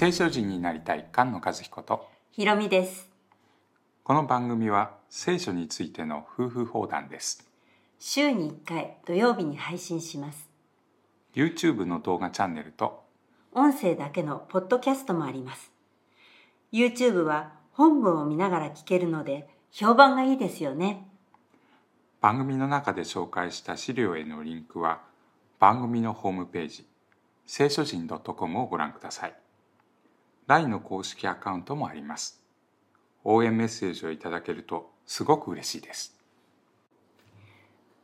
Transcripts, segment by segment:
聖書人になりたい菅野和彦とひろみです。この番組は聖書についての夫婦放談です週に1回土曜日に配信します。YouTube の動画チャンネルと音声だけのポッドキャストもあります。YouTube は本文を見ながら聞けるので評判がいいですよね。番組の中で紹介した資料へのリンクは番組のホームページ聖書人 .com をご覧ください LINE の公式アカウントもあります。応援メッセージをいただけるとすごく嬉しいです。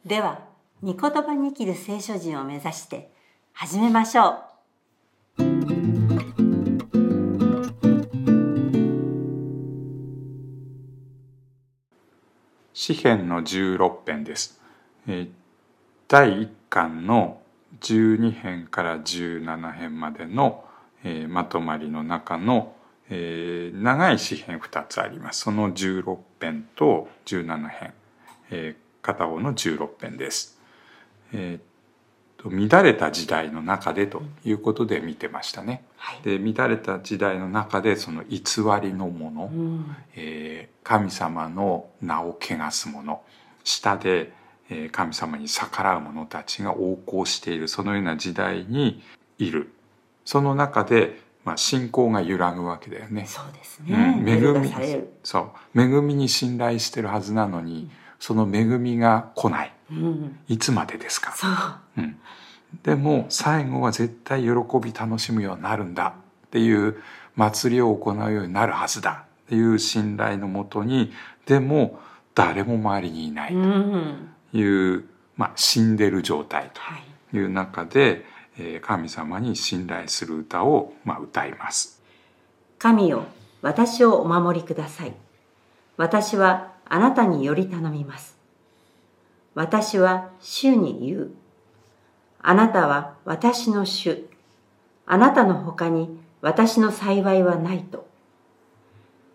では、御言葉に生きる聖書人を目指して始めましょう。詩編の16編です、えー第1巻の12編から17編までの、えーまとまりの中の、えー長い詩編2つあります。その16編と17編、えー片方の16編です、えーと乱れた時代の中でということで見てましたね、はい。で乱れた時代の中でその偽りのもの、うん、えー神様の名を汚す者下で、えー神様に逆らう者たちが横行している。そのような時代にいるその中で、まあ、信仰が揺らぐわけだよね。そうですうね。ん、恵み。そう恵みに信頼してるはずなのにその恵みが来ないうん、いつまでですか、そう。うん、でも最後は絶対喜び楽しむようになるんだっていう祭りを行うようになるはずだっていう信頼のもとにでも誰も周りにいないうん、という、まあ、死んでる状態はい。という中で、えー神様に信頼する歌を、まあ、歌います。神よ、私をお守りください。私はあなたにより頼みます。私は主に言う。あなたは私の主。あなたの他に私の幸いはないと。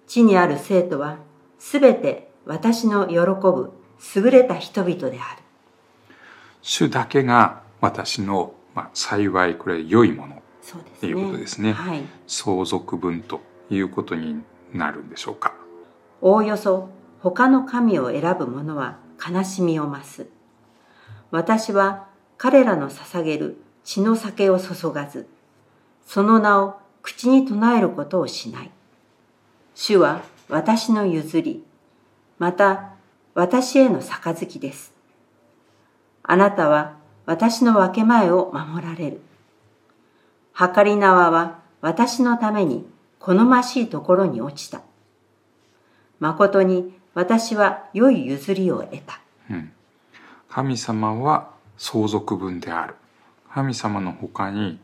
地にある生徒はすべて私の喜ぶ優れた人々である。主だけが私の、まあ、幸いこれ良いもの。ということですねはい。相続分ということになるんでしょうか。おおよそ他の神を選ぶ者は悲しみを増す。私は彼らの捧げる血の酒を注がず、その名を口に唱えることをしない。主は私の譲り、また私への杯です。あなたは私の分け前を守られる。はかり縄は私のために好ましいところに落ちた。誠に私は良い譲りを得た。うん、神様は相続分である神様の他に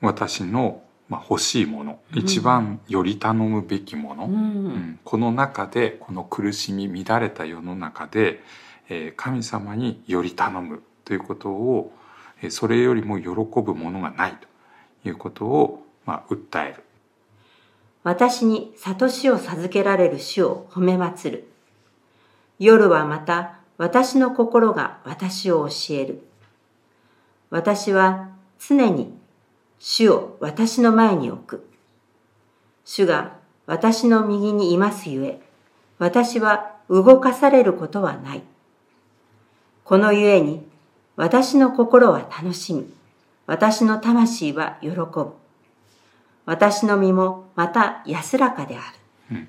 私の、まあ、欲しいもの、一番より頼むべきもの、ううんん。この中でこの苦しみ乱れた世の中で、えー神様により頼むということを、それよりも喜ぶものがないということを、まあ、訴える私に悟しを授けられる主を褒め祭る。夜はまた私の心が私を教える。私は常に主を私の前に置く。主が私の右にいますゆえ、私は動かされることはない。このゆえに、私の心は楽しみ、私の魂は喜ぶ。私の身もまた安らかである。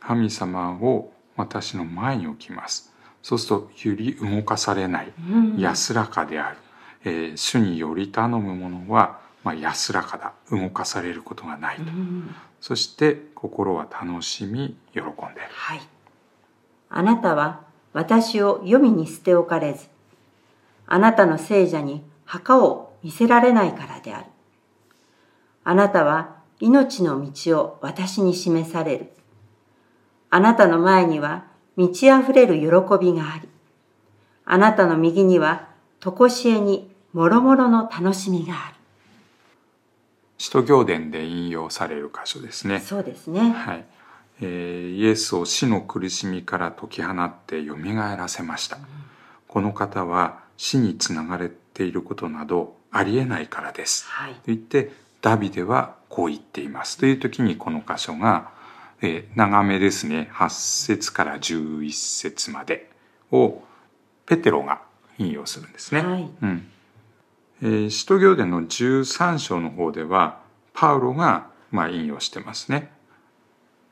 神様を私の前に置きます。そうするとより動かされない。安らかである、えー主により頼むものは、まあ、安らかだ。動かされることがないと、そして心は楽しみ喜んではい。あなたは私を黄泉に捨て置かれず、あなたの聖者に墓を見せられないからである。あなたは命の道を私に示される。あなたの前には満ち溢れる喜びがあり、あなたの右には常しえに諸々の楽しみがある。使徒行伝で引用される箇所ですねそうですね。はい、えーイエスを死の苦しみから解き放ってよみがえらせました、この方は死につながれていることなどありえないからです、はい。と言ってダビデはこう言っていますという時にこの箇所が、えー、長めですね8節から11節までをペテロが引用するんですね。はいうんえー使徒行伝の13章の方ではパウロがまあ引用してますね。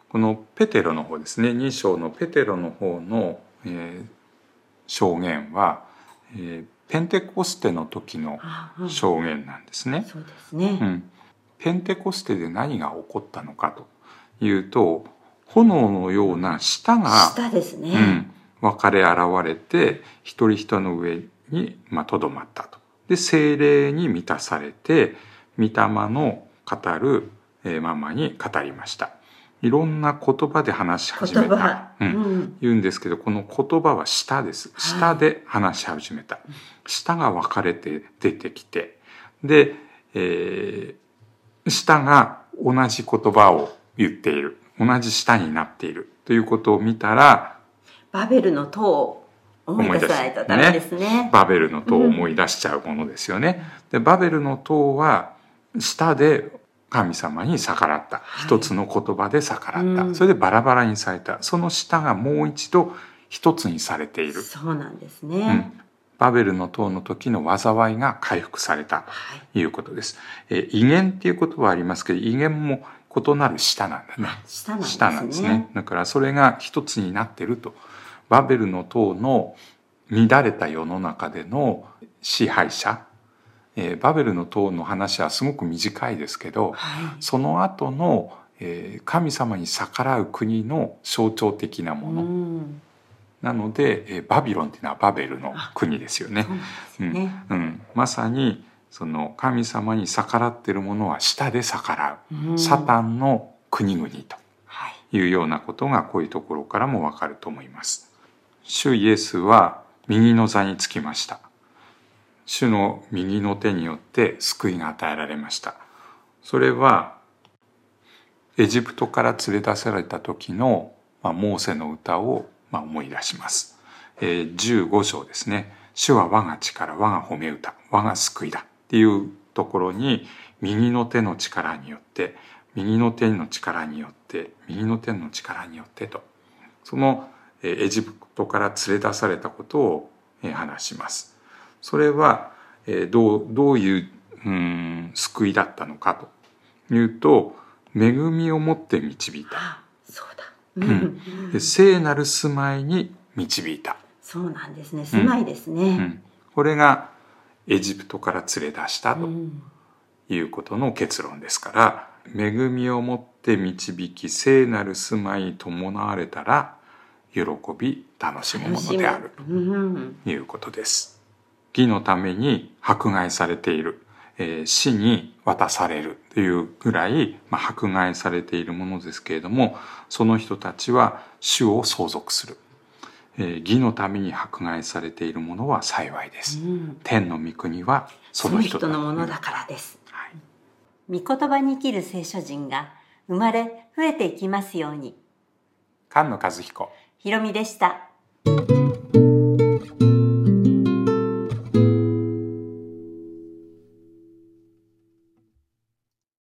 このペテロの方ですね2章のペテロの方の、えー証言は、えーペンテコステの時の証言なんですね。そうですね。うん、ペンテコステで何が起こったのかというと炎のような舌が、下ですね。うん、分かれ現れて一人一人の上にまあとどまったと。で精霊に満たされて御霊の語るえーままに語りました。いろんな言葉で話し始めた。ううん。ん。言うんですけどこの言葉は舌です。はい。舌で話し始めた、舌が分かれて出てきて。で、えー舌が同じ言葉を言っている。同じ舌になっている。ということを見たらバベルの塔を思い出さないとダメですね。バベルの塔を思い出しちゃうものですよね。でバベルの塔は舌で神様に逆らった、はい一つの言葉で逆らった、うんそれでバラバラにされたその舌がもう一度一つにされているそうなんですうね。ん、バベルの塔の時の災いが回復されたはい。ということです。えー威厳っていう言葉はありますけど威厳も異なる舌なんだね。下なんですね。舌なんですね。だからそれが一つになってると。バベルの塔の乱れた世の中での支配者、えーバベルの塔の話はすごく短いですけど、はい。その後の、えー神様に逆らう国の象徴的なもの。うん。なので、えーバビロンっていうのはバベルの国ですよねそう。なんですね。うん、まさにその神様に逆らっているものは舌で逆らう、うんサタンの国々とはい。いうようなことがこういうところからもわかると思います。主イエスは右の座につきました。主の右の手によって救いが与えられました。それはエジプトから連れ出された時の、まあ、モーセの歌を、まあ、思い出します。えー15章ですね。主は我が力、我が褒め歌、我が救いだっていうところに右の手の力によって、右の手の力によって、右の手の力によってと、そのえーエジプトから連れ出されたことをえー話します。それはえーどうどういううん救いだったのかというと恵みをもって導いたあ、そうだ。んうんで聖なる住まいに導いた、そうなんですね。住まいですうね。ん、これがエジプトから連れ出したとうんいうことの結論ですから恵みをもって導き聖なる住まいに伴われたら喜び楽しむものであるうん。ということです。義のために迫害されている、えー死に渡されるというぐらい、まあ、迫害されているものですけれどもその人たちは主を相続する、えー義のために迫害されているものは幸いです。うん天の御国はそそのの人のものだからです。はい御言葉に生きる聖書人が生まれ増えていきますように。菅野和彦ひろみでした。